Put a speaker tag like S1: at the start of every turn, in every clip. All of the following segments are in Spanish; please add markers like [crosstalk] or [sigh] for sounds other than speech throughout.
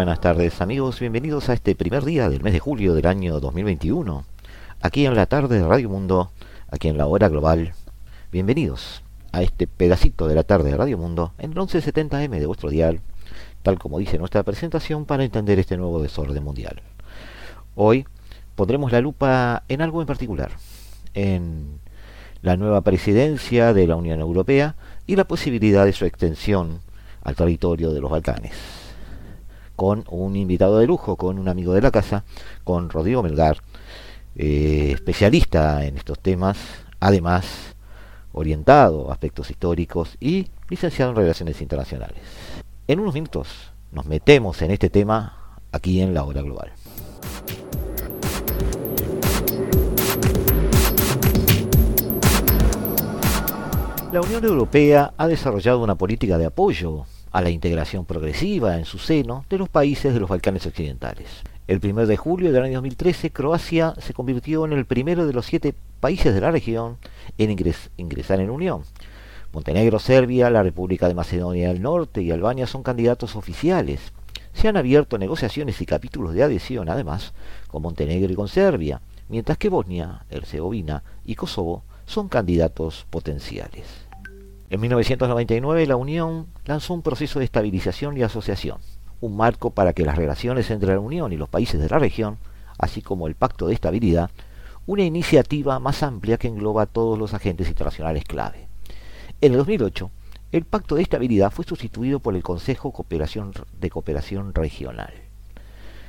S1: Buenas tardes amigos, bienvenidos a este primer día del mes de julio del año 2021, aquí en la tarde de Radio Mundo, aquí en la hora global. Bienvenidos a este pedacito de la tarde de Radio Mundo en el 1170M de vuestro dial, tal como dice nuestra presentación para entender este nuevo desorden mundial. Hoy pondremos la lupa en algo en particular, en la nueva presidencia de la Unión Europea y la posibilidad de su extensión al territorio de los Balcanes con un invitado de lujo, con un amigo de la casa, con Rodrigo Melgar, eh, especialista en estos temas, además orientado a aspectos históricos y licenciado en Relaciones Internacionales. En unos minutos nos metemos en este tema aquí en la hora global. La Unión Europea ha desarrollado una política de apoyo a la integración progresiva en su seno de los países de los Balcanes Occidentales. El 1 de julio del año 2013, Croacia se convirtió en el primero de los siete países de la región en ingresar en Unión. Montenegro, Serbia, la República de Macedonia del Norte y Albania son candidatos oficiales. Se han abierto negociaciones y capítulos de adhesión, además, con Montenegro y con Serbia, mientras que Bosnia, Herzegovina y Kosovo son candidatos potenciales. En 1999 la Unión lanzó un proceso de estabilización y asociación, un marco para que las relaciones entre la Unión y los países de la región, así como el Pacto de Estabilidad, una iniciativa más amplia que engloba a todos los agentes internacionales clave. En el 2008, el Pacto de Estabilidad fue sustituido por el Consejo de Cooperación Regional.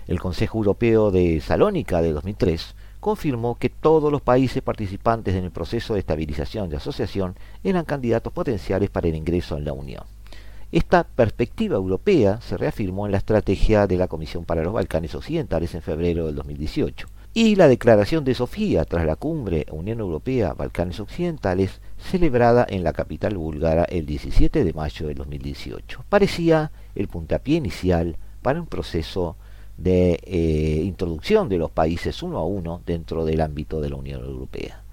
S1: El Consejo Europeo de Salónica de 2003 confirmó que todos los países participantes en el proceso de estabilización de asociación eran candidatos potenciales para el ingreso en la Unión. Esta perspectiva europea se reafirmó en la estrategia de la Comisión para los Balcanes Occidentales en febrero del 2018 y la declaración de Sofía tras la cumbre Unión Europea-Balcanes Occidentales celebrada en la capital búlgara el 17 de mayo del 2018. Parecía el puntapié inicial para un proceso de eh, introducción de los países uno a uno dentro del ámbito de la Unión Europea.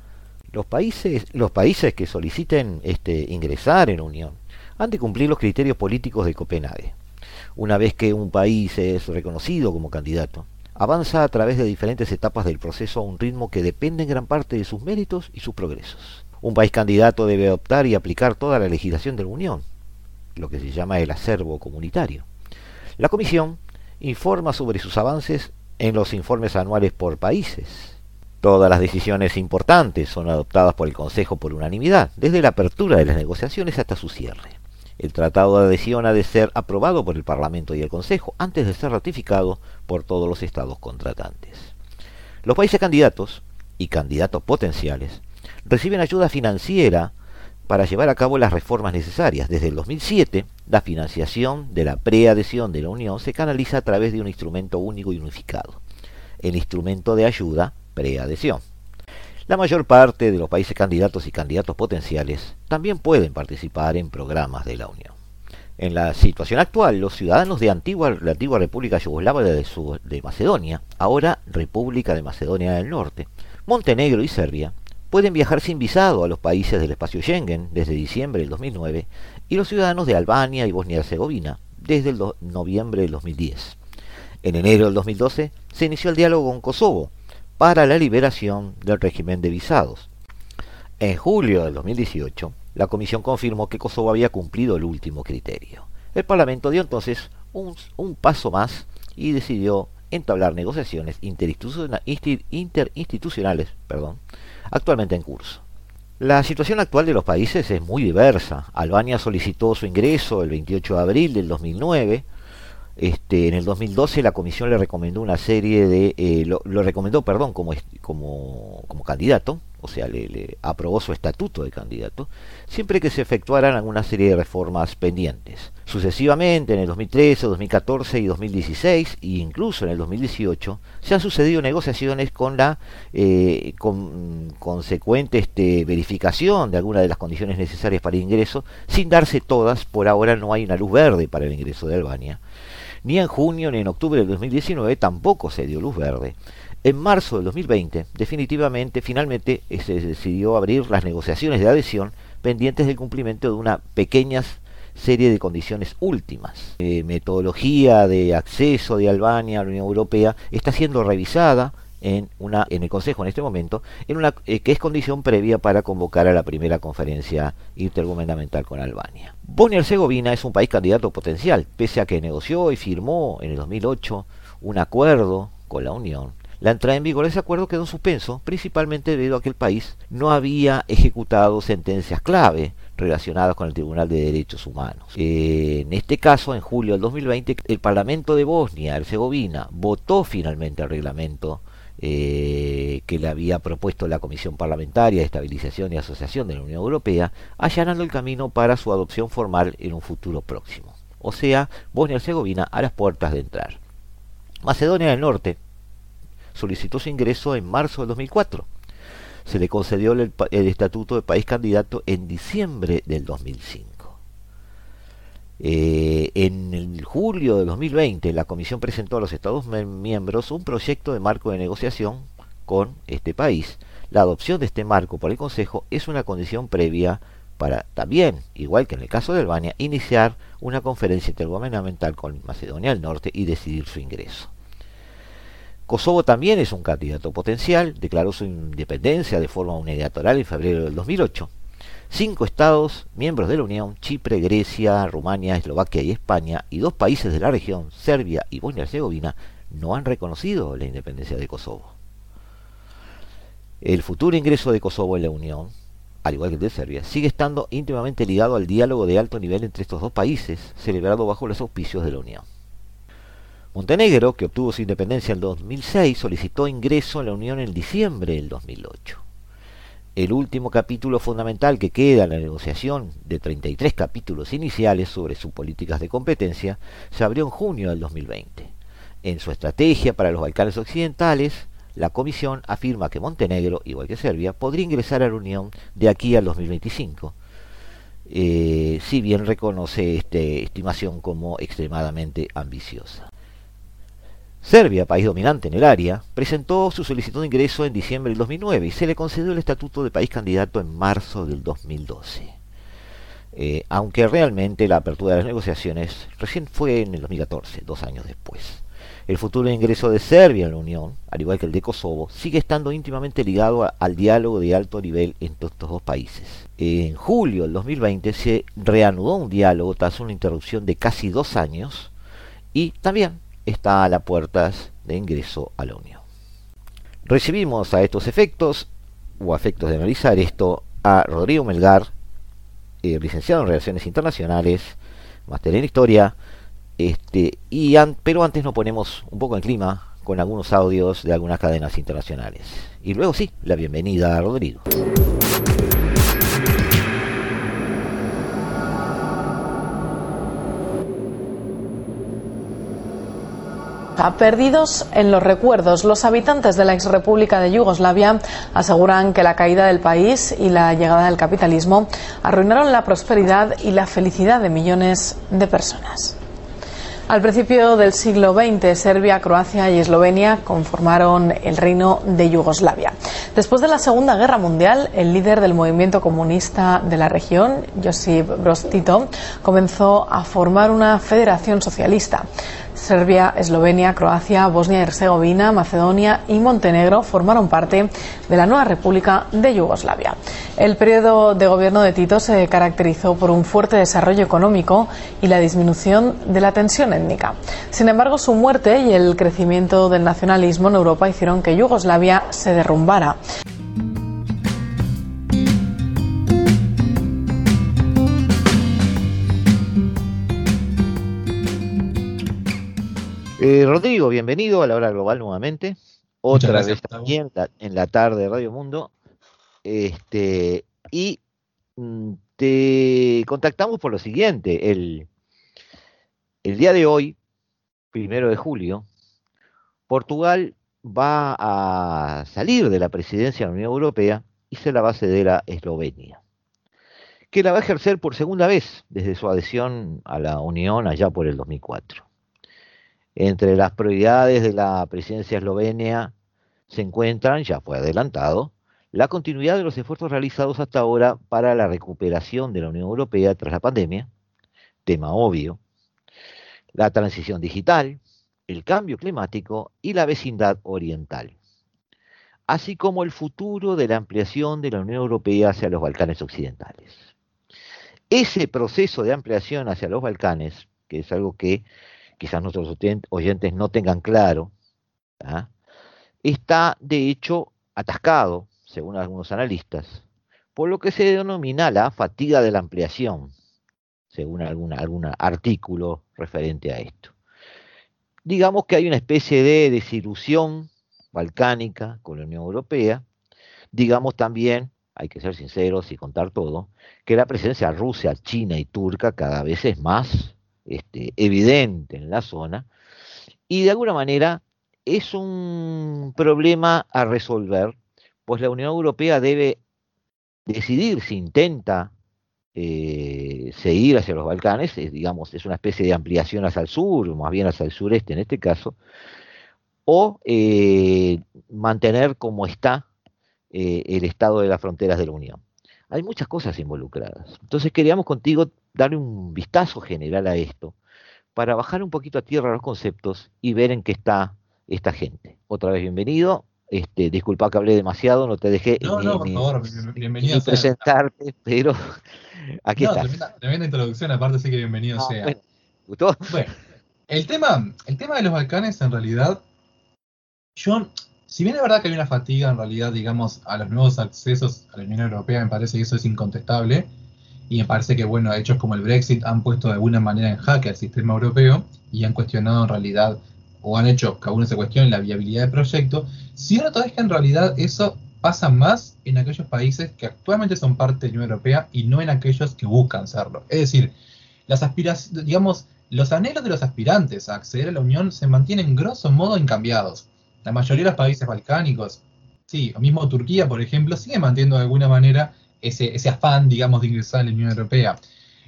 S1: Los países, los países que soliciten este, ingresar en Unión han de cumplir los criterios políticos de Copenhague. Una vez que un país es reconocido como candidato, avanza a través de diferentes etapas del proceso a un ritmo que depende en gran parte de sus méritos y sus progresos. Un país candidato debe adoptar y aplicar toda la legislación de la Unión, lo que se llama el acervo comunitario. La Comisión informa sobre sus avances en los informes anuales por países. Todas las decisiones importantes son adoptadas por el Consejo por unanimidad, desde la apertura de las negociaciones hasta su cierre. El tratado de adhesión ha de ser aprobado por el Parlamento y el Consejo antes de ser ratificado por todos los estados contratantes. Los países candidatos y candidatos potenciales reciben ayuda financiera para llevar a cabo las reformas necesarias. Desde el 2007, la financiación de la preadhesión de la Unión se canaliza a través de un instrumento único y unificado, el instrumento de ayuda preadhesión. La mayor parte de los países candidatos y candidatos potenciales también pueden participar en programas de la Unión. En la situación actual, los ciudadanos de la antigua República Yugoslava de Macedonia, ahora República de Macedonia del Norte, Montenegro y Serbia, pueden viajar sin visado a los países del espacio Schengen desde diciembre del 2009 y los ciudadanos de Albania y Bosnia-Herzegovina desde el noviembre del 2010. En enero del 2012 se inició el diálogo con Kosovo para la liberación del régimen de visados. En julio del 2018, la Comisión confirmó que Kosovo había cumplido el último criterio. El Parlamento dio entonces un, un paso más y decidió entablar negociaciones interinstitucionales perdón, actualmente en curso. La situación actual de los países es muy diversa. Albania solicitó su ingreso el 28 de abril del 2009. Este, en el 2012 la comisión le recomendó una serie de, eh, lo, recomendó, perdón, como, como, como candidato o sea, le, aprobó su estatuto de candidato, siempre que se efectuaran alguna serie de reformas pendientes. Sucesivamente, en el 2013, 2014 y 2016, e incluso en el 2018, se han sucedido negociaciones con la eh, con, consecuente este, verificación de algunas de las condiciones necesarias para el ingreso, sin darse todas, por ahora no hay una luz verde para el ingreso de Albania. Ni en junio ni en octubre del 2019 tampoco se dio luz verde. En marzo del 2020, definitivamente, finalmente, eh, se decidió abrir las negociaciones de adhesión pendientes del cumplimiento de una pequeña serie de condiciones últimas. Eh, metodología de acceso de Albania a la Unión Europea está siendo revisada en, una, en el Consejo en este momento, en una, eh, que es condición previa para convocar a la primera conferencia intergubernamental con Albania. Bosnia y Herzegovina es un país candidato potencial, pese a que negoció y firmó en el 2008 un acuerdo con la Unión la entrada en vigor de ese acuerdo quedó en suspenso, principalmente debido a que el país no había ejecutado sentencias clave relacionadas con el Tribunal de Derechos Humanos. Eh, en este caso, en julio del 2020, el Parlamento de Bosnia-Herzegovina votó finalmente el reglamento eh, que le había propuesto la Comisión Parlamentaria de Estabilización y Asociación de la Unión Europea, allanando el camino para su adopción formal en un futuro próximo. O sea, Bosnia-Herzegovina a las puertas de entrar. Macedonia del Norte, solicitó su ingreso en marzo del 2004. Se le concedió el, estatuto de país candidato en diciembre del 2005. Eh, en el julio de 2020, la Comisión presentó a los Estados miembros un proyecto de marco de negociación con este país. La adopción de este marco por el Consejo es una condición previa para también, igual que en el caso de Albania, iniciar una conferencia intergubernamental con Macedonia del Norte y decidir su ingreso. Kosovo también es un candidato potencial, declaró su independencia de forma unilateral en febrero del 2008. Cinco estados miembros de la Unión, Chipre, Grecia, Rumania, Eslovaquia y España, y dos países de la región, Serbia y Bosnia y Herzegovina, no han reconocido la independencia de Kosovo. El futuro ingreso de Kosovo en la Unión, al igual que el de Serbia, sigue estando íntimamente ligado al diálogo de alto nivel entre estos dos países, celebrado bajo los auspicios de la Unión. Montenegro, que obtuvo su independencia en 2006, solicitó ingreso a la Unión en diciembre del 2008. El último capítulo fundamental que queda en la negociación de 33 capítulos iniciales sobre sus políticas de competencia se abrió en junio del 2020. En su estrategia para los Balcanes Occidentales, la Comisión afirma que Montenegro, igual que Serbia, podría ingresar a la Unión de aquí al 2025, eh, si bien reconoce esta estimación como extremadamente ambiciosa. Serbia, país dominante en el área, presentó su solicitud de ingreso en diciembre del 2009 y se le concedió el estatuto de país candidato en marzo del 2012. Eh, aunque realmente la apertura de las negociaciones recién fue en el 2014, dos años después. El futuro ingreso de Serbia en la Unión, al igual que el de Kosovo, sigue estando íntimamente ligado al diálogo de alto nivel entre estos dos países. En julio del 2020 se reanudó un diálogo tras una interrupción de casi dos años y también está a las puertas de ingreso a la Unión. Recibimos a estos efectos, o a efectos de analizar esto, a Rodrigo Melgar, eh, licenciado en Relaciones Internacionales, máster en Historia, este, y pero antes nos ponemos un poco en clima con algunos audios de algunas cadenas internacionales. Y luego sí, la bienvenida a Rodrigo.
S2: Perdidos en los recuerdos, los habitantes de la ex República de Yugoslavia aseguran que la caída del país y la llegada del capitalismo arruinaron la prosperidad y la felicidad de millones de personas. Al principio del siglo XX, Serbia, Croacia y Eslovenia conformaron el Reino de Yugoslavia. Después de la Segunda Guerra Mundial, el líder del movimiento comunista de la región, Josip Broz Tito, comenzó a formar una federación socialista. Serbia, Eslovenia, Croacia, Bosnia y Herzegovina, Macedonia y Montenegro formaron parte de la nueva República de Yugoslavia. El periodo de gobierno de Tito se caracterizó por un fuerte desarrollo económico y la disminución de la tensión étnica. Sin embargo, su muerte y el crecimiento del nacionalismo en Europa hicieron que Yugoslavia se derrumbara.
S1: Eh, Rodrigo, bienvenido a la hora global nuevamente. Otra vez también en la, tarde de Radio Mundo. Este, y mm, te contactamos por lo siguiente. El, el día de hoy, primero de julio, Portugal va a salir de la presidencia de la Unión Europea y se la va a ceder a Eslovenia, que la va a ejercer por segunda vez desde su adhesión a la Unión allá por el 2004. Entre las prioridades de la presidencia eslovenia se encuentran, ya fue adelantado, la continuidad de los esfuerzos realizados hasta ahora para la recuperación de la Unión Europea tras la pandemia, tema obvio, la transición digital, el cambio climático y la vecindad oriental, así como el futuro de la ampliación de la Unión Europea hacia los Balcanes occidentales. Ese proceso de ampliación hacia los Balcanes, que es algo que quizás nuestros oyentes no tengan claro, ¿ah? está de hecho atascado, según algunos analistas, por lo que se denomina la fatiga de la ampliación, según algún artículo referente a esto digamos que hay una especie de desilusión balcánica con la Unión Europea, digamos también, hay que ser sinceros y contar todo, que la presencia rusa, china y turca cada vez es más este, evidente en la zona y de alguna manera es un problema a resolver, pues la Unión Europea debe decidir si intenta eh, seguir hacia los Balcanes, digamos, es una especie de ampliación hacia el sur, más bien hacia el sureste en este caso, o eh, mantener como está eh, el estado de las fronteras de la Unión. Hay muchas cosas involucradas. Entonces queríamos contigo darle un vistazo general a esto, para bajar un poquito a tierra los conceptos y ver en qué está esta gente. Otra vez bienvenido. Este, disculpa que hablé demasiado, no te dejé
S3: no, no, por favor, bienvenido
S1: presentarte, pero [laughs] Aquí no,
S3: está. Tremenda, introducción, aparte sí que bienvenido sea.
S1: Bueno, ¿Gustó?
S3: Bueno, el tema, el tema de los Balcanes en realidad, yo, si bien es verdad que hay una fatiga en realidad, digamos, a los nuevos accesos a la Unión Europea, me parece que eso es incontestable, y me parece que, bueno, hechos como el Brexit han puesto de alguna manera en jaque al sistema europeo y han cuestionado en realidad, o han hecho que uno se cuestione la viabilidad del proyecto, cierto es que en realidad eso pasa más en aquellos países que actualmente son parte de la Unión Europea y no en aquellos que buscan serlo. Es decir, las aspiraciones, digamos, los anhelos de los aspirantes a acceder a la Unión se mantienen grosso modo incambiados. La mayoría de los países balcánicos, sí, o mismo Turquía, por ejemplo, sigue manteniendo de alguna manera ese, afán, digamos, de ingresar a la Unión Europea.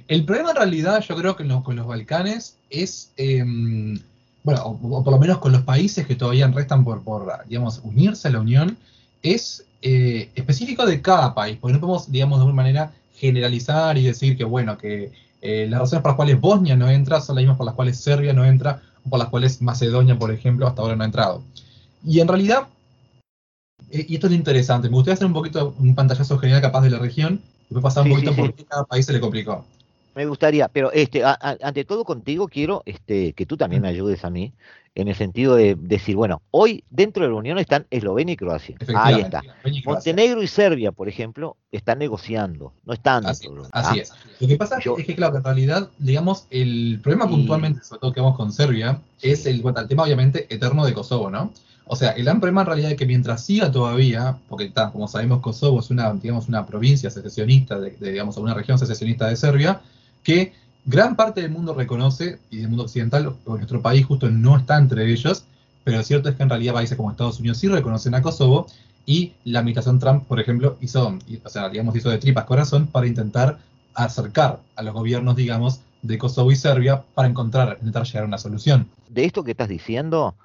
S3: El problema en realidad, yo creo que con los Balcanes es, em, bueno, o, por lo menos con los países que todavía restan por, por, digamos, unirse a la Unión, es eh, específico de cada país, porque no podemos, digamos, de alguna manera generalizar y decir que, bueno, que eh, las razones por las cuales Bosnia no entra son las mismas por las cuales Serbia no entra, o por las cuales Macedonia, por ejemplo, hasta ahora no ha entrado. Y en realidad, eh, y esto es interesante, me gustaría hacer un poquito un pantallazo general capaz de la región, y después pasar un poquito por qué cada país se le complicó.
S1: Me gustaría, pero este, ante todo contigo quiero este, que tú también me ayudes a mí en el sentido de decir, bueno, hoy dentro de la Unión están Eslovenia y Croacia. Ahí está. Montenegro y Serbia, por ejemplo, están negociando, no están
S3: así, Así es. Lo que pasa es que, claro, en realidad, digamos, el problema puntualmente, sobre todo que vamos con Serbia, es el, bueno, el tema obviamente eterno de Kosovo, ¿no? O sea, el gran problema en realidad es que mientras siga todavía, porque está, como sabemos, Kosovo es una, digamos, una provincia secesionista, de, de, digamos, una región secesionista de Serbia, que gran parte del mundo reconoce, y del mundo occidental, nuestro país justo no está entre ellos, pero lo cierto es que en realidad países como Estados Unidos sí reconocen a Kosovo, y la administración Trump, por ejemplo, hizo, o sea, digamos, hizo de tripas corazón para intentar acercar a los gobiernos, digamos, de Kosovo y Serbia para encontrar, intentar llegar a una solución.
S1: De esto que estás diciendo,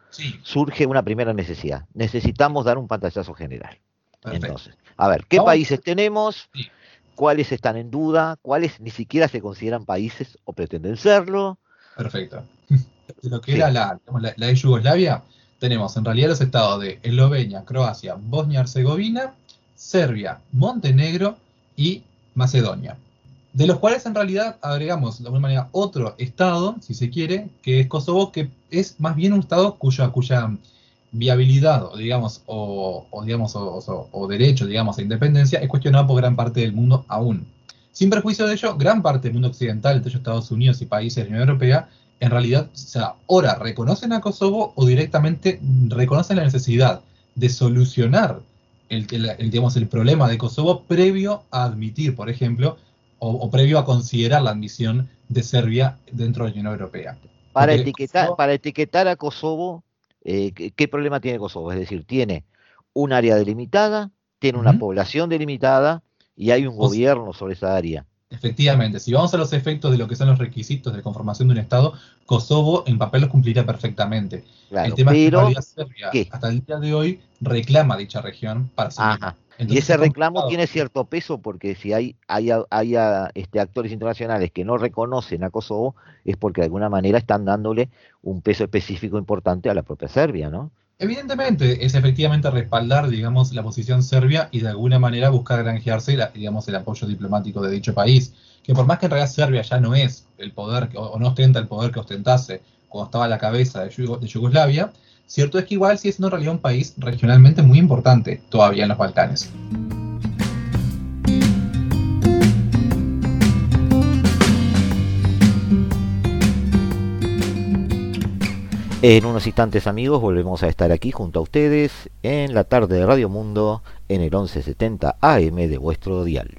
S1: surge una primera necesidad. Necesitamos dar un pantallazo general. Entonces, a ver, ¿qué países tenemos? cuáles están en duda, cuáles ni siquiera se consideran países o pretenden serlo.
S3: Perfecto. [laughs] De lo que era la, la, Yugoslavia, tenemos en realidad los estados de Eslovenia, Croacia, Bosnia-Herzegovina, Serbia, Montenegro y Macedonia. De los cuales en realidad agregamos de alguna manera otro estado, si se quiere, que es Kosovo, que es más bien un estado cuya, cuya viabilidad, o digamos, o, digamos, o, derecho, digamos, a independencia, es cuestionado por gran parte del mundo aún. Sin perjuicio de ello, gran parte del mundo occidental, entre ellos Estados Unidos y países de la Unión Europea, en realidad, o sea, ahora reconocen a Kosovo o directamente reconocen la necesidad de solucionar el, digamos, el problema de Kosovo previo a admitir, por ejemplo, o, previo a considerar la admisión de Serbia dentro de la Unión Europea.
S1: Para, etiquetar, para etiquetar a Kosovo, eh, ¿qué, problema tiene Kosovo? Es decir, tiene un área delimitada, tiene una población delimitada y hay un gobierno sobre esa área.
S3: Efectivamente, si vamos a los efectos de lo que son los requisitos de conformación de un Estado, Kosovo en papel los cumplirá perfectamente. el tema es que Serbia hasta el día de hoy reclama dicha región para
S1: y ese reclamo tiene cierto peso porque si hay, hay, hay este, actores internacionales que no reconocen a Kosovo es porque de alguna manera están dándole un peso específico importante a la propia Serbia, ¿no?
S3: Evidentemente, es efectivamente respaldar, digamos, la posición serbia y de alguna manera buscar granjearse, digamos, el apoyo diplomático de dicho país. Que por más que en realidad Serbia ya no es el poder, o no ostenta el poder que ostentase cuando estaba a la cabeza de, Yugoslavia, cierto es que igual sigue siendo en realidad un país regionalmente muy importante todavía en los Balcanes.
S1: En unos instantes amigos volvemos a estar aquí junto a ustedes en la tarde de Radio Mundo en el 1170 AM de vuestro dial.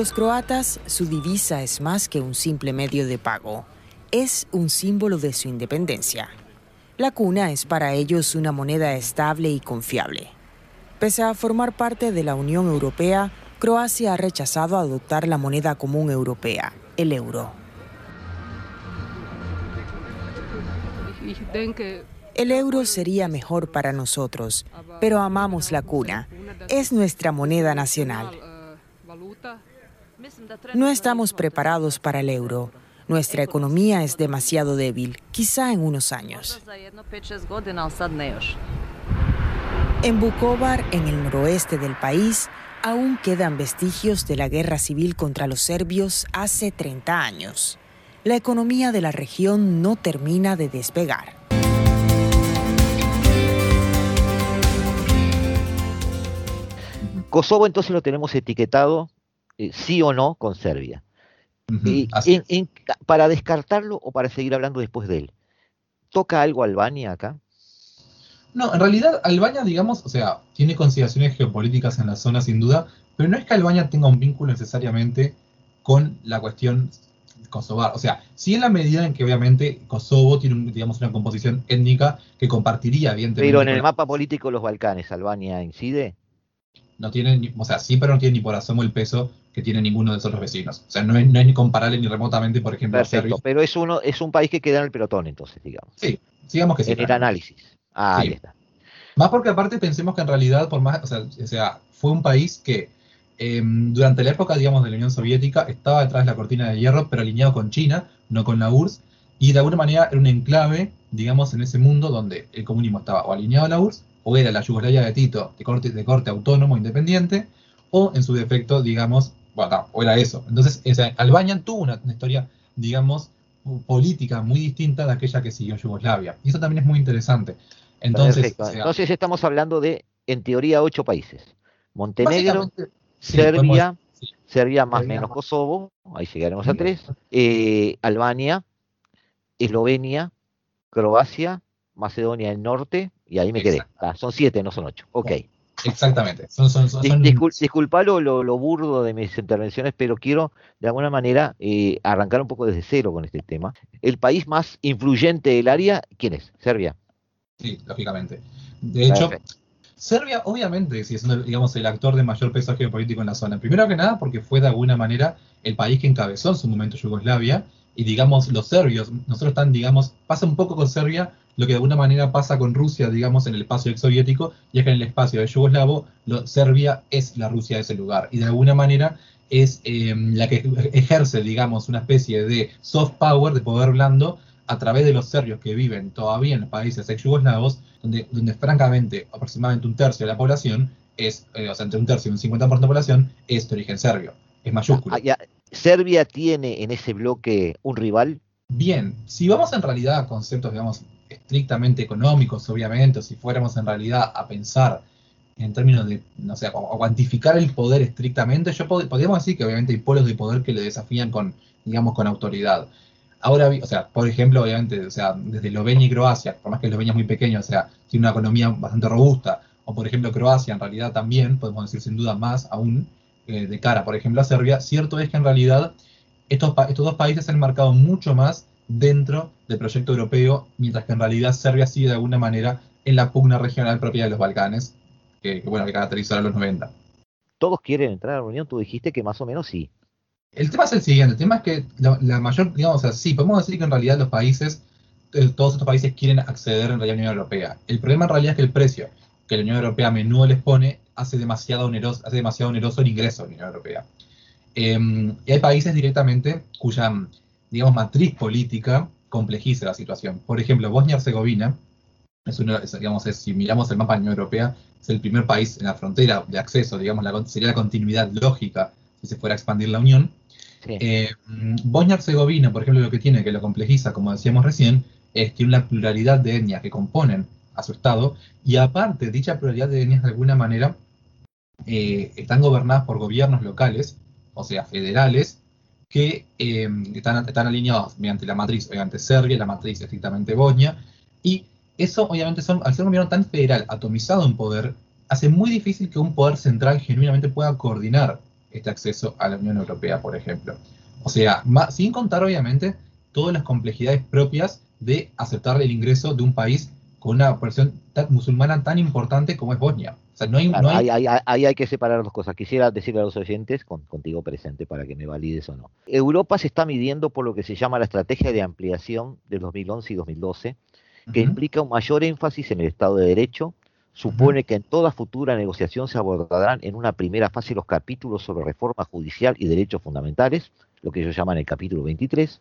S4: Los croatas, su divisa es más que un simple medio de pago, es un símbolo de su independencia. La cuna es para ellos una moneda estable y confiable. Pese a formar parte de la Unión Europea, Croacia ha rechazado adoptar la moneda común europea, el euro. El euro sería mejor para nosotros, pero amamos la cuna. Es nuestra moneda nacional. No estamos preparados para el euro. Nuestra economía es demasiado débil, quizá en unos años. En Bukovar, en el noroeste del país, aún quedan vestigios de la guerra civil contra los serbios hace 30 años. La economía de la región no termina de despegar.
S1: Kosovo entonces lo tenemos etiquetado eh, sí o no con Serbia. y, para descartarlo o para seguir hablando después de él, ¿toca algo Albania acá?
S3: No, en realidad Albania, digamos, o sea, tiene consideraciones geopolíticas en la zona sin duda, pero no es que Albania tenga un vínculo necesariamente con la cuestión kosovar. O sea, sí en la medida en que obviamente Kosovo tiene, digamos, una composición étnica que compartiría, evidentemente.
S1: Pero en el mapa político de los Balcanes, ¿Albania incide?
S3: No tiene, o sea, sí, pero no tiene ni por asomo el peso que tiene ninguno de otros vecinos. O sea, no es, ni comparable ni remotamente, por ejemplo,
S1: Perfecto, pero es uno es un país que queda en el pelotón, entonces, digamos.
S3: Sí, digamos que sí.
S1: En el análisis. Ah, ahí está.
S3: Más porque aparte pensemos que en realidad, por más, o sea, fue un país que em, durante la época, digamos, de la Unión Soviética estaba detrás de la cortina de hierro, pero alineado con China, no con la URSS, y de alguna manera era un enclave, digamos, en ese mundo donde el comunismo estaba o alineado a la URSS, o era la Yugoslavia de Tito de corte, de corte autónomo, independiente, o en su defecto, digamos, o era eso. Entonces, Albania tuvo una, historia, digamos, política muy distinta de aquella que siguió Yugoslavia. Y eso también es muy interesante. Entonces,
S1: Entonces estamos hablando de, en teoría, ocho países. Montenegro, Serbia, Serbia más menos Kosovo, ahí llegaremos a tres, eh, Albania, Eslovenia, Croacia, Macedonia del Norte, y ahí me quedé. Ah, son siete, no son ocho. Ok.
S3: Exactamente.
S1: disculpa lo, burdo de mis intervenciones, pero quiero de alguna manera eh, arrancar un poco desde cero con este tema. El país más influyente del área, ¿quién es? Serbia.
S3: Sí, lógicamente. De hecho, Serbia obviamente si es digamos, el actor de mayor peso geopolítico en la zona. Primero que nada porque fue de alguna manera el país que encabezó en su momento Yugoslavia y digamos los serbios, nosotros están, digamos, pasa un poco con Serbia lo que de alguna manera pasa con Rusia, digamos, en el espacio ex soviético, y es que en el espacio de Yugoslavo, Serbia es la Rusia de ese lugar, y de alguna manera es eh, la que ejerce, digamos, una especie de soft power, de poder blando, a través de los serbios que viven todavía en los países ex yugoslavos, donde, donde francamente aproximadamente un tercio de la población es, eh, o sea, entre un tercio y un 50% de la población es de origen serbio, es mayúsculo.
S1: Ah, ¿Serbia tiene en ese bloque un rival?
S3: Bien, si vamos en realidad a conceptos, digamos, estrictamente económicos, obviamente, o si fuéramos en realidad a pensar en términos de, no sé, a cuantificar el poder estrictamente, yo podríamos decir que obviamente hay polos de poder que le desafían con, digamos, con autoridad. Ahora, o sea, por ejemplo, obviamente, o sea, desde Eslovenia y Croacia, por más que Eslovenia es muy pequeño, o sea, tiene una economía bastante robusta, o por ejemplo Croacia en realidad también, podemos decir sin duda más aún, eh, de cara, por ejemplo, a Serbia, cierto es que en realidad estos, estos dos países se han marcado mucho más dentro del proyecto europeo, mientras que en realidad Serbia sigue de alguna manera en la pugna regional propia de los Balcanes, que, bueno, que caracterizó a los 90.
S1: ¿Todos quieren entrar a la Unión? Tú dijiste que más o menos sí.
S3: El tema es el siguiente, el tema es que la, mayor, digamos así, podemos decir que en realidad los países, eh, todos estos países quieren acceder en realidad a la Unión Europea. El problema en realidad es que el precio que la Unión Europea a menudo les pone hace demasiado oneroso, hace demasiado oneroso el ingreso a la Unión Europea. Em, y hay países directamente cuya, digamos, matriz política complejiza la situación. Por ejemplo, Bosnia-Herzegovina, es uno, digamos, si miramos el mapa de la Unión Europea, es el primer país en la frontera de acceso, digamos, la, sería la continuidad lógica si se fuera a expandir la Unión. Eh, Bosnia-Herzegovina, por ejemplo, lo que tiene, que lo complejiza, como decíamos recién, es que una pluralidad de etnias que componen a su Estado, y aparte, dicha pluralidad de alguna manera eh, están gobernadas por gobiernos locales, o sea, federales, que eh, están, están alineados mediante la matriz, obviamente Serbia, la matriz estrictamente Bosnia, y eso obviamente son, al ser un gobierno tan federal, atomizado en poder, hace muy difícil que un poder central genuinamente pueda coordinar este acceso a la Unión Europea, por ejemplo. O sea, sin contar obviamente todas las complejidades propias de aceptar el ingreso de un país con una población musulmana tan importante como es Bosnia. O sea, no hay,
S1: Ahí, hay, que separar dos cosas. Quisiera decirle a los oyentes, contigo presente, para que me valides o no. Europa se está midiendo por lo que se llama la estrategia de ampliación de 2011 y 2012, que implica un mayor énfasis en el Estado de Derecho, supone que en toda futura negociación se abordarán en una primera fase los capítulos sobre reforma judicial y derechos fundamentales, lo que ellos llaman el capítulo 23,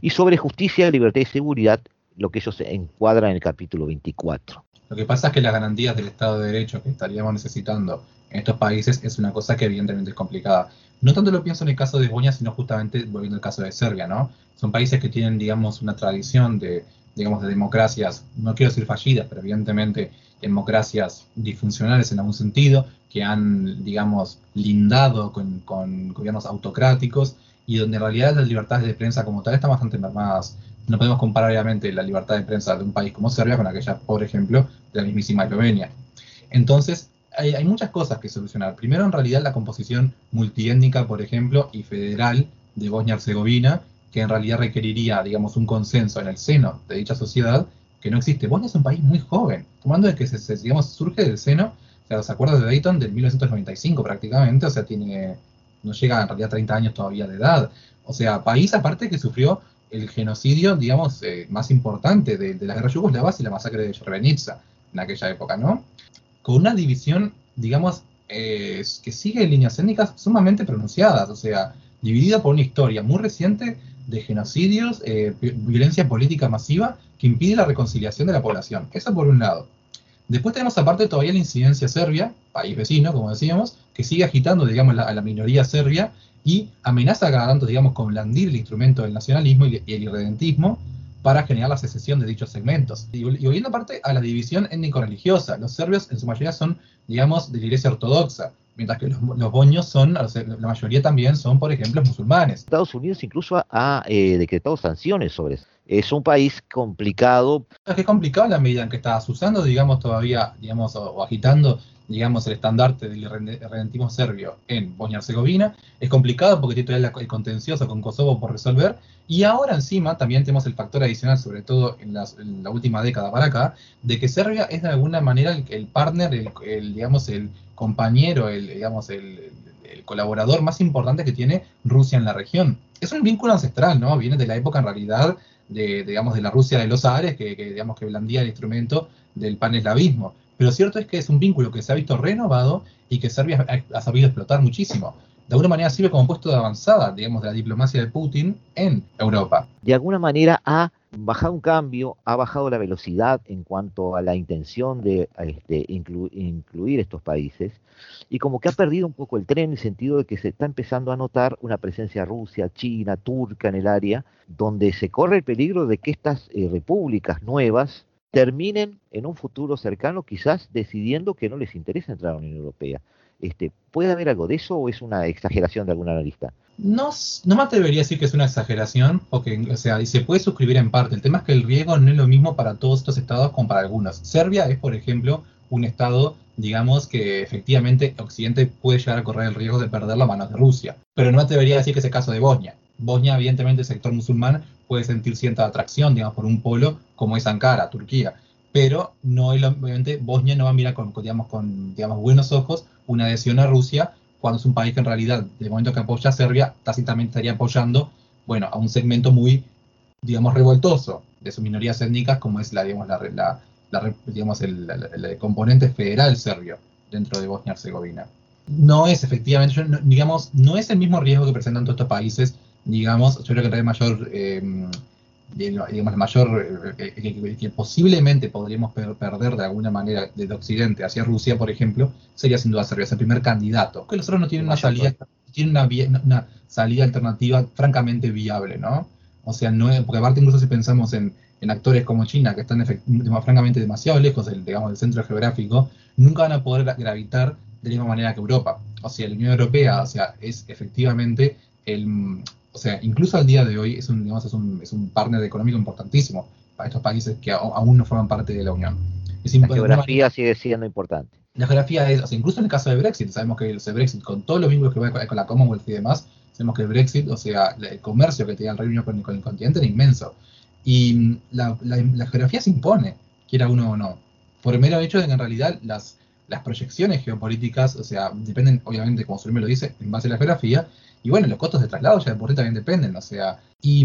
S1: y sobre justicia, libertad y seguridad, lo que ellos encuadran en el capítulo 24.
S3: Lo que pasa es que las garantías del Estado de Derecho que estaríamos necesitando en estos países es una cosa que evidentemente es complicada. No tanto lo pienso en el caso de Bosnia, sino justamente volviendo al caso de Serbia, ¿no? Son países que tienen, digamos, una tradición de, digamos, de democracias, no quiero decir fallidas, pero evidentemente democracias disfuncionales en algún sentido, que han, digamos, lindado con, con gobiernos autocráticos y donde en realidad las libertades de prensa como tal están bastante mermadas. No podemos comparar obviamente la libertad de prensa de un país como Serbia con aquella, por ejemplo, de la mismísima Eslovenia. Entonces, hay, muchas cosas que solucionar. Primero, en realidad, la composición multiétnica, por ejemplo, y federal de Bosnia-Herzegovina, que en realidad requeriría, digamos, un consenso en el seno de dicha sociedad, que no existe. Bosnia es un país muy joven, tomando de que se, digamos, surge del seno, o sea, ¿se acuerda de Dayton? Del 1995 prácticamente, o sea, tiene, no llega en realidad a 30 años todavía de edad. O sea, país aparte que sufrió el genocidio, digamos, eh, más importante de, de, la guerra yugoslavas y la masacre de Srebrenica en aquella época, ¿no? Con una división, digamos, eh, que sigue líneas étnicas sumamente pronunciadas, o sea, dividida por una historia muy reciente de genocidios, eh, violencia política masiva que impide la reconciliación de la población. Eso por un lado. Después tenemos aparte todavía la incidencia serbia, país vecino, como decíamos, que sigue agitando, digamos, a la minoría serbia y amenaza cada tanto, digamos, con blandir el instrumento del nacionalismo y, el irredentismo para generar la secesión de dichos segmentos. Y, volviendo aparte a la división étnico-religiosa, los serbios en su mayoría son, digamos, de la iglesia ortodoxa, mientras que los, boños son, la mayoría también son, por ejemplo, musulmanes.
S1: Estados Unidos incluso ha eh, decretado sanciones sobre eso. Es un país complicado.
S3: Es que es complicado la medida en que estás usando, digamos, todavía, digamos, o, agitando, digamos, el estandarte del redentismo serbio en Bosnia-Herzegovina. Es complicado porque tiene todavía el contencioso con Kosovo por resolver. Y ahora encima también tenemos el factor adicional, sobre todo en, la última década para acá, de que Serbia es de alguna manera el, partner, el, digamos, el compañero, el, digamos, el, colaborador más importante que tiene Rusia en la región. Es un vínculo ancestral, ¿no? Viene de la época en realidad de, digamos, de la Rusia de los Ares, que, digamos que blandía el instrumento del paneslavismo. Pero cierto es que es un vínculo que se ha visto renovado y que Serbia ha, sabido explotar muchísimo. De alguna manera sirve como puesto de avanzada, digamos, de la diplomacia de Putin en Europa.
S1: De alguna manera ha bajado un cambio, ha bajado la velocidad en cuanto a la intención de este, incluir estos países y como que ha perdido un poco el tren en el sentido de que se está empezando a notar una presencia rusa, china, turca en el área, donde se corre el peligro de que estas eh, repúblicas nuevas terminen en un futuro cercano quizás decidiendo que no les interesa entrar a la Unión Europea. Este, ¿Puede haber algo de eso o es una exageración de algún analista?
S3: No, no me atrevería a decir que es una exageración, porque, o sea, se puede suscribir en parte. El tema es que el riesgo no es lo mismo para todos estos estados como para algunos. Serbia es, por ejemplo, un estado, digamos, que efectivamente Occidente puede llegar a correr el riesgo de perder las manos de Rusia. Pero no me atrevería a decir que es el caso de Bosnia. Bosnia, evidentemente, el sector musulmán puede sentir cierta atracción, digamos, por un polo como es Ankara, Turquía. Pero no es, obviamente, Bosnia no va a mirar con, digamos, con digamos, buenos ojos una adhesión a Rusia cuando es un país que en realidad, de momento que apoya a Serbia, tácitamente estaría apoyando, bueno, a un segmento muy, digamos, revoltoso de sus minorías étnicas, como es la, digamos, la, digamos, el, componente federal serbio dentro de Bosnia-Herzegovina. No es efectivamente, digamos, no es el mismo riesgo que presentan todos estos países, digamos, yo creo que hay mayor, eh, digamos, mayor, eh, eh, que, posiblemente podríamos perder de alguna manera desde Occidente hacia Rusia, por ejemplo, sería sin duda Serbia, es el primer candidato. Que los otros no tienen una salida, tienen una, una salida alternativa francamente viable, ¿no? O sea, no porque aparte incluso si pensamos en, en actores como China, que están francamente demasiado lejos del, digamos, del centro geográfico, nunca van a poder gravitar de la misma manera que Europa. O sea, la Unión Europea, o sea, es efectivamente el, o sea, incluso al día de hoy es un, digamos, es un, es un partner económico importantísimo para estos países que aún no forman parte de la Unión.
S1: la geografía sigue siendo importante.
S3: La geografía es, o sea, incluso en el caso de Brexit, sabemos que el Brexit, con todos los vínculos que va con la Commonwealth y demás, sabemos que el Brexit, o sea, el comercio que tiene el Reino Unido con el continente era inmenso. Y la, geografía se impone, quiera uno o no, por el mero hecho de que en realidad las, las proyecciones geopolíticas, o sea, dependen, obviamente, como su me lo dice, en base a la geografía, y bueno, los costos de traslado ya por también dependen, o sea, y,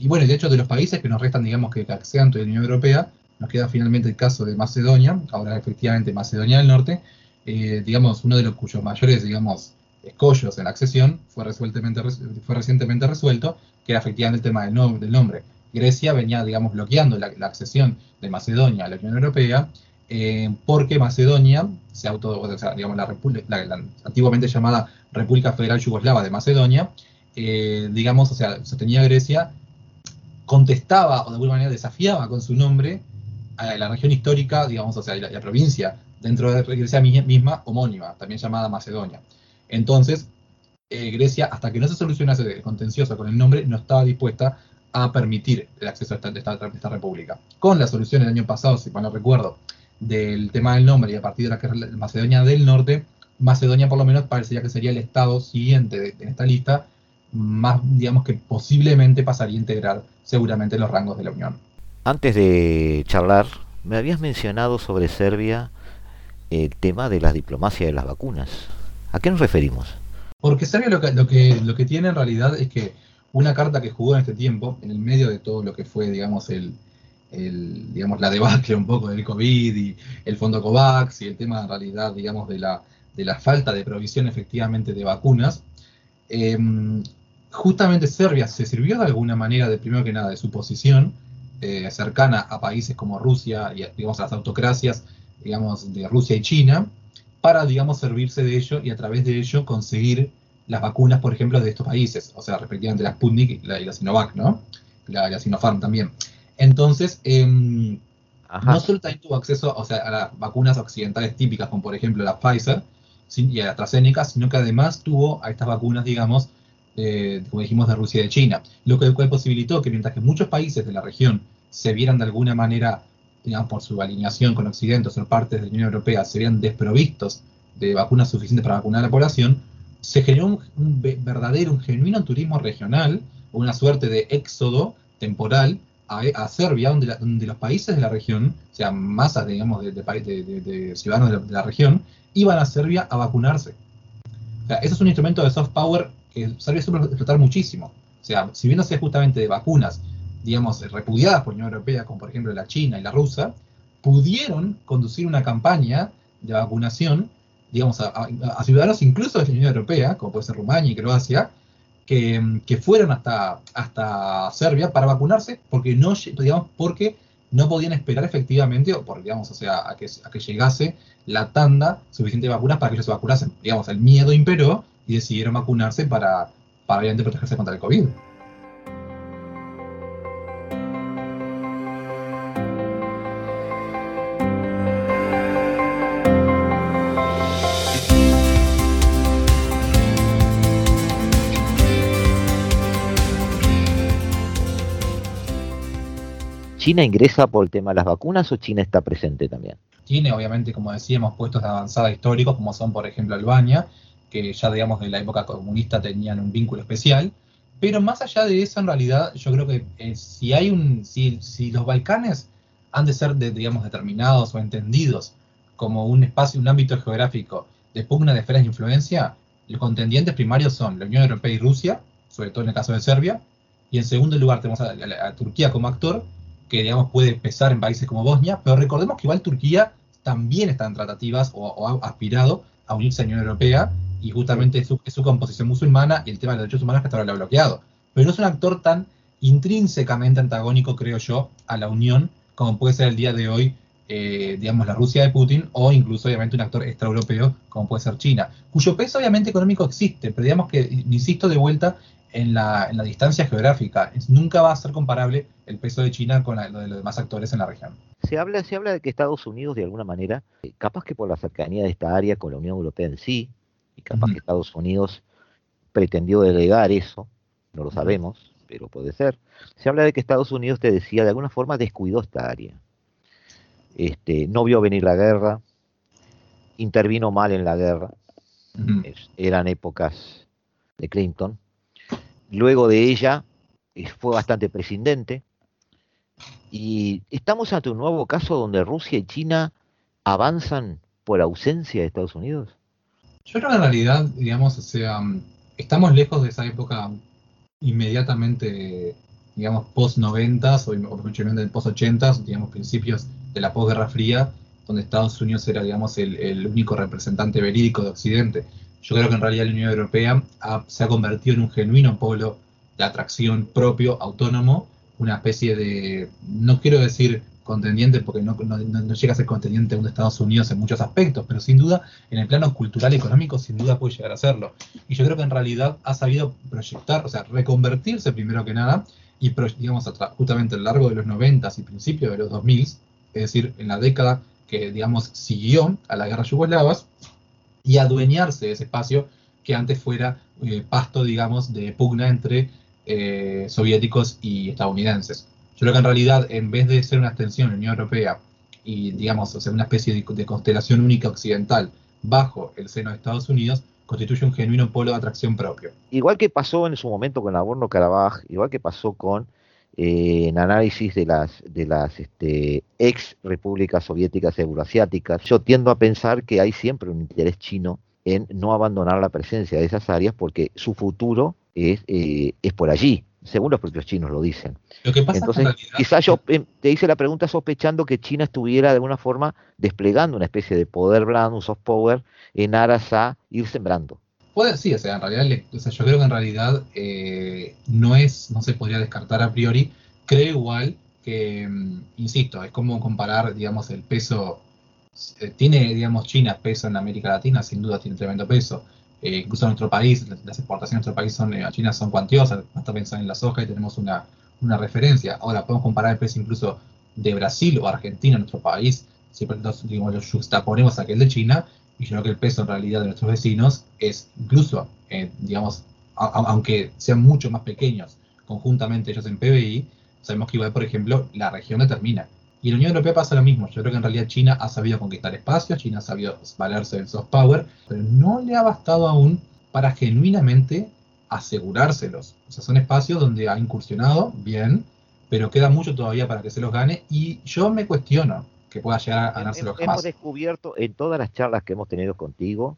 S3: y, bueno, de hecho de los países que nos restan, digamos, que accedan a la Unión Europea, nos queda finalmente el caso de Macedonia, ahora efectivamente Macedonia del Norte, eh, digamos, uno de los cuyos mayores, digamos, escollos en la accesión fue, resueltamente, fue recientemente resuelto, que era efectivamente el tema del, del nombre. Grecia venía, digamos, bloqueando la, accesión de Macedonia a la Unión Europea, eh, porque Macedonia se auto, digamos, la, la, antiguamente llamada República Federal Yugoslava de Macedonia, eh, digamos, o sea, sostenía Grecia, contestaba o de alguna manera desafiaba con su nombre a la región histórica, digamos, o sea, la, provincia dentro de Grecia misma homónima, también llamada Macedonia. Entonces, eh, Grecia, hasta que no se solucionase el contencioso con el nombre, no estaba dispuesta a permitir el acceso a esta, esta, república. Con la solución el año pasado, si mal no recuerdo, del tema del nombre y a partir de la que Macedonia del Norte, Macedonia por lo menos parecería que sería el estado siguiente en esta lista, más, digamos que posiblemente pasaría a integrar seguramente los rangos de la Unión.
S1: Antes de charlar, me habías mencionado sobre Serbia el tema de la diplomacia de las vacunas. ¿A qué nos referimos?
S3: Porque Serbia lo que, lo que, lo que tiene en realidad es que una carta que jugó en este tiempo, en el medio de todo lo que fue, digamos, el, digamos, la debacle un poco del COVID y el fondo COVAX y el tema en realidad, digamos, de la, de la falta de provisión efectivamente de vacunas, em, justamente Serbia se sirvió de alguna manera, de primero que nada, de su posición eh, cercana a países como Rusia y, digamos, a las autocracias, digamos, de Rusia y China, para, digamos, servirse de ello y a través de ello conseguir las vacunas, por ejemplo, de estos países, o sea, respectivamente la Sputnik y la, Sinovac, ¿no? La, la, Sinopharm también. Entonces, em, no solo también tuvo acceso o sea, a las vacunas occidentales típicas, como por ejemplo la Pfizer y a la AstraZeneca, sino que además tuvo a estas vacunas, digamos, eh, como dijimos, de Rusia y de China, lo que posibilitó que mientras que muchos países de la región se vieran de alguna manera, digamos, por su alineación con Occidente o ser parte de la Unión Europea, se vieran desprovistos de vacunas suficientes para vacunar a la población, se generó un, verdadero, un genuino turismo regional, una suerte de éxodo temporal a, Serbia, donde, donde, los países de la región, o sea, masas, digamos, de, de, de ciudadanos de la, región, iban a Serbia a vacunarse. O sea, eso es un instrumento de soft power que Serbia suele explotar muchísimo. O sea, si bien no sea justamente de vacunas, digamos, repudiadas por la Unión Europea, como por ejemplo la China y la rusa, pudieron conducir una campaña de vacunación, digamos, a, ciudadanos incluso de la Unión Europea, como puede ser Rumania y Croacia, que, fueron hasta, hasta Serbia para vacunarse, porque no, digamos, porque no podían esperar efectivamente, o por, digamos, o sea, a que, a que llegase la tanda suficiente de vacunas para que ellos se vacunasen. Digamos, el miedo imperó y decidieron vacunarse para, para obviamente protegerse contra el COVID.
S1: ¿China ingresa por el tema de las vacunas o China está presente también?
S3: Tiene, obviamente, como decíamos, puestos de avanzada históricos, como son, por ejemplo, Albania, que ya, digamos, de la época comunista tenían un vínculo especial. Pero más allá de eso, en realidad, yo creo que eh, si hay un, si, si los Balcanes han de ser, digamos, determinados o entendidos como un espacio, un ámbito geográfico de pugna de esferas de influencia, los contendientes primarios son la Unión Europea y Rusia, sobre todo en el caso de Serbia, y en segundo lugar tenemos a Turquía como actor, que digamos puede pesar en países como Bosnia, pero recordemos que igual Turquía también está en tratativas o, ha aspirado a unirse a la Unión Europea y justamente es su, composición musulmana y el tema de los derechos humanos que hasta ahora lo ha bloqueado. Pero no es un actor tan intrínsecamente antagónico, creo yo, a la Unión como puede ser el día de hoy, eh, digamos, la Rusia de Putin o incluso obviamente un actor extraeuropeo como puede ser China, cuyo peso obviamente económico existe, pero digamos que, insisto de vuelta, en la, distancia geográfica. nunca va a ser comparable el peso de China con lo de los demás actores en la región.
S1: Se habla, se habla de que Estados Unidos, de alguna manera, eh, capaz que por la cercanía de esta área con la Unión Europea en sí, y capaz que Estados Unidos pretendió delegar eso, no lo sabemos, pero puede ser. Se habla de que Estados Unidos, te decía, de alguna forma descuidó esta área. Este, no vio venir la guerra, intervino mal en la guerra, eran épocas de Clinton, Luego de ella eh, fue bastante prescindente. Y estamos ante un nuevo caso donde Rusia y China avanzan por ausencia de Estados Unidos.
S3: Yo creo que en realidad, digamos, o sea, estamos lejos de esa época inmediatamente, digamos, post 90 o, o post 80 digamos, principios de la posguerra fría, donde Estados Unidos era, digamos, el, único representante verídico de Occidente. Yo creo que en realidad la Unión Europea se ha convertido en un genuino polo de atracción propio, autónomo, una especie de, no quiero decir contendiente porque no, llega a ser contendiente de Estados Unidos en muchos aspectos, pero sin duda en el plano cultural y económico sin duda puede llegar a serlo. Y yo creo que en realidad ha sabido proyectar, o sea, reconvertirse primero que nada, y digamos justamente a lo largo de los 90 y principios de los 2000, es decir, en la década que digamos siguió a la guerra yugoslavas, y adueñarse de ese espacio que antes fuera eh, pasto, digamos, de pugna entre eh, soviéticos y estadounidenses. Yo creo que en realidad, en vez de ser una extensión de la Unión Europea y, digamos, o una especie de, constelación única occidental bajo el seno de Estados Unidos, constituye un genuino polo de atracción propio.
S1: Igual que pasó en su momento con Nagorno-Karabaj, igual que pasó con eh, en análisis de las, de las este, ex repúblicas soviéticas euroasiáticas, yo tiendo a pensar que hay siempre un interés chino en no abandonar la presencia de esas áreas porque su futuro es, eh, es por allí, según los propios chinos lo dicen. Entonces, quizás yo eh, te hice la pregunta sospechando que China estuviera de alguna forma desplegando una especie de poder blando, un soft power, en aras a ir sembrando.
S3: Puede, sí, o sea, en realidad, o sea, yo creo que en realidad eh, no es, no se podría descartar a priori. Creo igual que, mm, insisto, es como comparar, digamos, el peso. Eh, tiene, digamos, China peso en América Latina, sin duda tiene tremendo peso. Eh, incluso en nuestro país, las exportaciones de nuestro país son, a China son cuantiosas, basta pensar en la soja y tenemos una, una referencia. Ahora, podemos comparar el peso incluso de Brasil o Argentina, nuestro país, si digamos, lo justaponemos a aquel de China, y yo creo que el peso en realidad de nuestros vecinos es incluso, eh, digamos, aunque sean mucho más pequeños conjuntamente ellos en PBI, sabemos que igual, por ejemplo, la región determina. Y en la Unión Europea pasa lo mismo. Yo creo que en realidad China ha sabido conquistar espacios, China ha sabido valerse del soft power, pero no le ha bastado aún para genuinamente asegurárselos. O sea, son espacios donde ha incursionado, bien, pero queda mucho todavía para que se los gane. Y yo me cuestiono, que pueda llegar a ganarse los
S1: Hemos descubierto en todas las charlas que hemos tenido contigo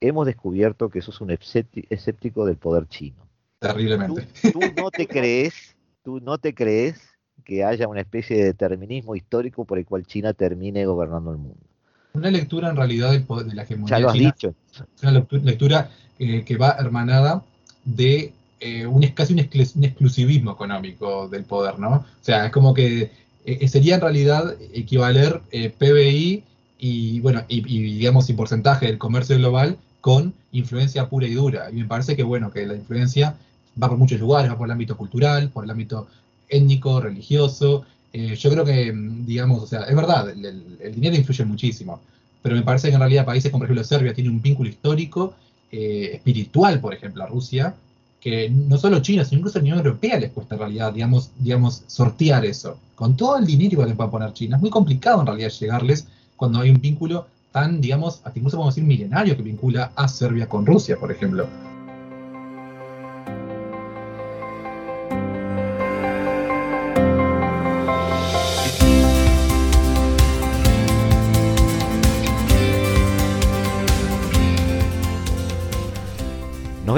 S1: hemos descubierto que sos un escéptico del poder chino.
S3: Terriblemente.
S1: ¿Tú, no te crees, tú no te crees que haya una especie de determinismo histórico por el cual China termine gobernando el mundo.
S3: Una lectura en realidad del poder, de la hegemonía
S1: ya lo has
S3: china,
S1: dicho.
S3: Una lectura eh, que va hermanada de eh, un, casi un, exclusivismo económico del poder, ¿no? O sea, es como que eh, sería en realidad equivaler PBI y, bueno, y, digamos, y porcentaje del comercio global con influencia pura y dura. Y me parece que, bueno, que la influencia va por muchos lugares, va por el ámbito cultural, por el ámbito étnico, religioso. Eh, yo creo que, digamos, o sea, es verdad, el, dinero influye muchísimo, pero me parece que en realidad países como, por ejemplo, Serbia tiene un vínculo histórico, eh, espiritual, por ejemplo, a Rusia, que no solo China, sino incluso a la Unión Europea les cuesta en realidad, digamos, digamos, sortear eso. Con todo el dinero que pueda poner China, es muy complicado en realidad llegarles cuando hay un vínculo tan, digamos, hasta incluso podemos decir milenario que vincula a Serbia con Rusia, por ejemplo.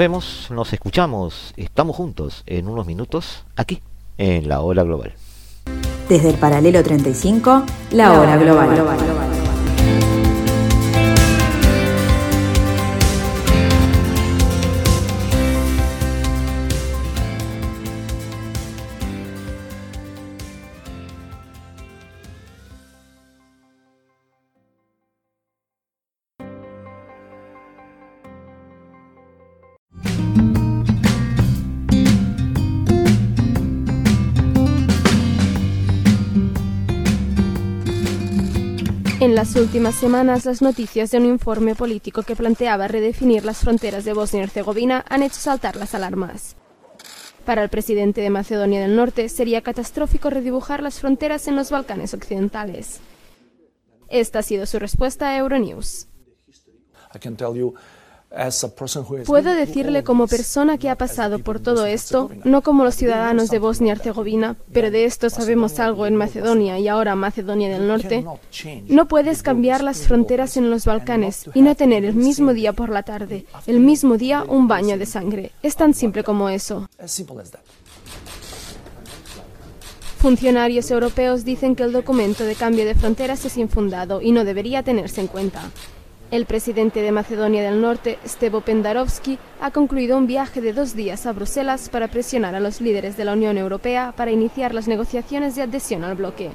S1: Vemos, nos escuchamos, estamos juntos en unos minutos aquí en la Hora Global.
S5: Desde el paralelo 35, la, Hora, global.
S6: En las últimas semanas, las noticias de un informe político que planteaba redefinir las fronteras de Bosnia y Herzegovina han hecho saltar las alarmas. Para el presidente de Macedonia del Norte sería catastrófico redibujar las fronteras en los Balcanes occidentales. Esta ha sido su respuesta a Euronews. Puedo decirle como persona que ha pasado por todo esto, no como los ciudadanos de Bosnia-Herzegovina, pero de esto sabemos algo en Macedonia y ahora Macedonia del Norte, no puedes cambiar las fronteras en los Balcanes y no tener el mismo día por la tarde, el mismo día un baño de sangre. Es tan simple como eso. Funcionarios europeos dicen que el documento de cambio de fronteras es infundado y no debería tenerse en cuenta. El presidente de Macedonia del Norte, Stevo Pendarovski, ha concluido un viaje de dos días a Bruselas para presionar a los líderes de la Unión Europea para iniciar las negociaciones de adhesión al bloque.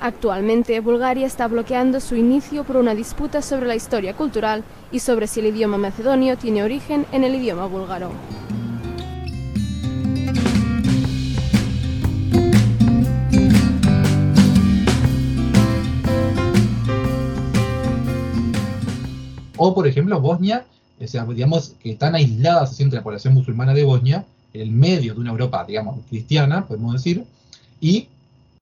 S6: Actualmente, Bulgaria está bloqueando su inicio por una disputa sobre la historia cultural y sobre si el idioma macedonio tiene origen en el idioma búlgaro.
S3: O, por ejemplo, Bosnia, o sea, digamos que tan aislada se siente la población musulmana de Bosnia, en el medio de una Europa, digamos, cristiana, podemos decir, y,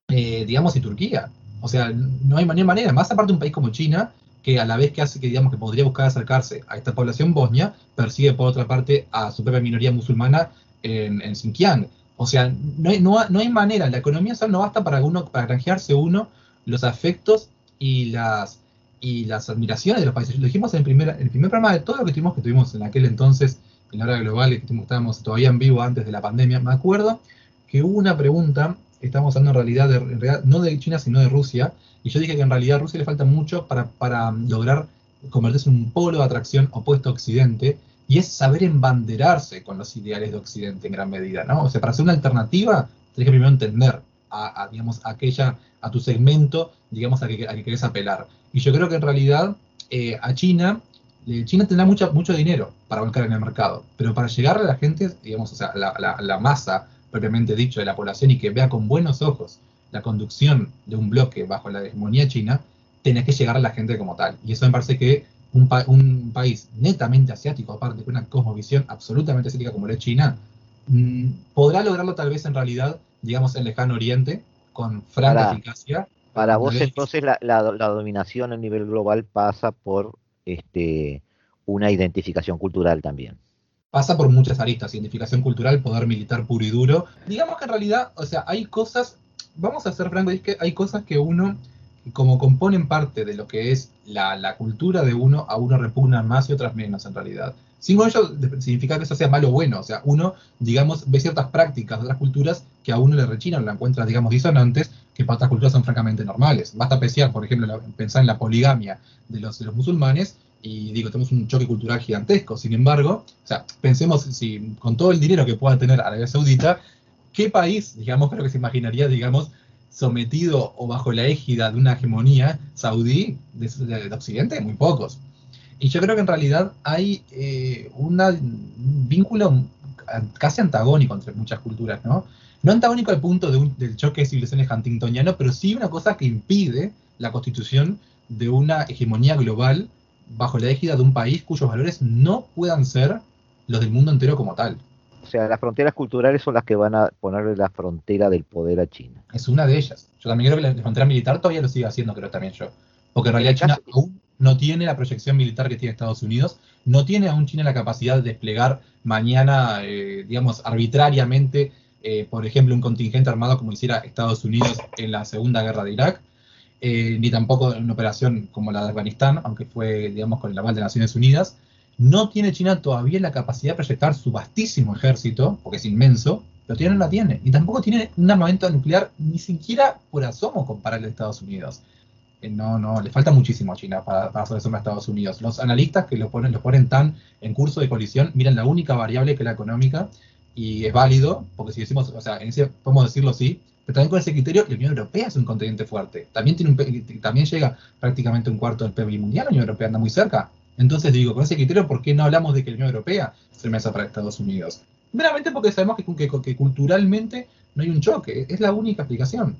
S3: eh, digamos, y Turquía. O sea, no hay, manera, más aparte un país como China, que a la vez que hace que, digamos, que podría buscar acercarse a esta población bosnia, persigue por otra parte a su propia minoría musulmana en, Xinjiang. O sea, no hay, no, hay manera, la economía solo no basta para, uno, para granjearse uno los afectos y las, y las admiraciones de los países. Lo dijimos en el primer, el primer programa de todo lo que tuvimos, que tuvimos en aquel entonces, en la hora global, y que estábamos todavía en vivo antes de la pandemia. Me acuerdo que hubo una pregunta, estamos hablando en realidad, de, en realidad no de China, sino de Rusia, y yo dije que en realidad a Rusia le falta mucho para, para lograr convertirse en un polo de atracción opuesto a Occidente, y es saber embanderarse con los ideales de Occidente en gran medida, ¿no? O sea, para ser una alternativa, tienes que primero entender a, digamos, aquella, a tu segmento, digamos, a que, a que querés apelar. Y yo creo que en realidad eh, a China, eh, China tendrá mucho, mucho dinero para volcar en el mercado, pero para llegar a la gente, digamos, o sea, la, la, masa propiamente dicho de la población y que vea con buenos ojos la conducción de un bloque bajo la hegemonía china, tenés que llegar a la gente como tal. Y eso me parece que un, un país netamente asiático, aparte de una cosmovisión absolutamente asiática como la es China, mm, podrá lograrlo tal vez en realidad, digamos, en lejano oriente, con franca eficacia,
S1: para vos entonces la, dominación a nivel global pasa por este, una identificación cultural también.
S3: Pasa por muchas aristas, identificación cultural, poder militar puro y duro. Digamos que en realidad, o sea, hay cosas, vamos a ser francos, es que hay cosas que uno como componen parte de lo que es la, la cultura de uno, a uno repugnan más y otras menos en realidad. Sin ello significa que eso sea malo o bueno, o sea, uno, digamos, ve ciertas prácticas de otras culturas que a uno le rechinan, la encuentra, digamos, disonantes, que para otras culturas son francamente normales. Basta apreciar, por ejemplo, pensar en la poligamia de los, de los musulmanes, y digo, tenemos un choque cultural gigantesco. Sin embargo, o sea, pensemos si con todo el dinero que pueda tener Arabia Saudita, ¿qué país, digamos, creo que se imaginaría, digamos, sometido o bajo la égida de una hegemonía saudí de, Occidente? Muy pocos. Y yo creo que en realidad hay eh, un vínculo casi antagónico entre muchas culturas, ¿no? No antagónico al punto de del choque de civilizaciones huntingtoniano, pero sí una cosa que impide la constitución de una hegemonía global bajo la égida de un país cuyos valores no puedan ser los del mundo entero como tal.
S1: O sea, las fronteras culturales son las que van a ponerle la frontera del poder a China.
S3: Es una de ellas. Yo también creo que la frontera militar todavía lo sigue haciendo, creo también yo. Porque en realidad China aún no tiene la proyección militar que tiene Estados Unidos, no tiene aún China la capacidad de desplegar mañana, eh, digamos, arbitrariamente, eh, por ejemplo, un contingente armado como hiciera Estados Unidos en la Segunda Guerra de Irak eh, ni tampoco en una operación como la de Afganistán, aunque fue, digamos, con el aval de Naciones Unidas. No tiene China todavía la capacidad de proyectar su vastísimo ejército, porque es inmenso, pero todavía no la tiene. Y tampoco tiene un armamento nuclear ni siquiera por asomo comparable a Estados Unidos. Eh, no, no, le falta muchísimo a China para, para hacer a Estados Unidos. Los analistas que lo ponen, lo ponen tan en curso de colisión miran la única variable que es la económica y es válido, porque si decimos, o sea, en ese, podemos decirlo así, pero también con ese criterio, la Unión Europea es un continente fuerte. También, tiene un, también llega prácticamente un cuarto del PIB mundial, la Unión Europea anda muy cerca. Entonces digo, con ese criterio, ¿por qué no hablamos de que la Unión Europea se mesa para Estados Unidos? Meramente porque sabemos que, que, que culturalmente no hay un choque, es la única explicación.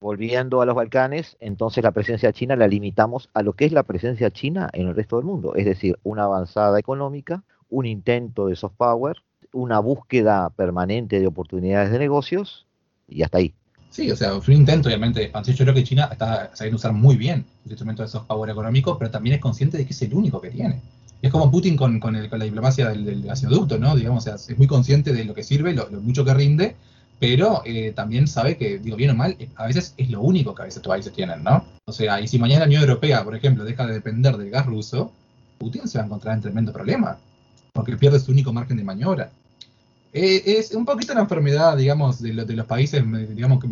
S1: Volviendo a los Balcanes, entonces la presencia china la limitamos a lo que es la presencia china en el resto del mundo, es decir, una avanzada económica, un intento de soft power, una búsqueda permanente de oportunidades de negocios y hasta ahí.
S3: Sí, o sea, fue un intento, obviamente, de expansión. Yo creo que China está sabiendo usar muy bien el instrumento de soft power económico, pero también es consciente de que es el único que tiene. Es como Putin con, con, el, con la diplomacia del, del, gasoducto, ¿no? Digamos, o sea, es muy consciente de lo que sirve, lo, mucho que rinde, pero eh, también sabe que, digo, bien o mal, a veces es lo único que a veces estos países tienen, ¿no? O sea, y si mañana la Unión Europea, por ejemplo, deja de depender del gas ruso, Putin se va a encontrar en tremendo problema, porque pierde su único margen de maniobra. Eh, es un poquito la enfermedad, digamos, de, de, los países, digamos,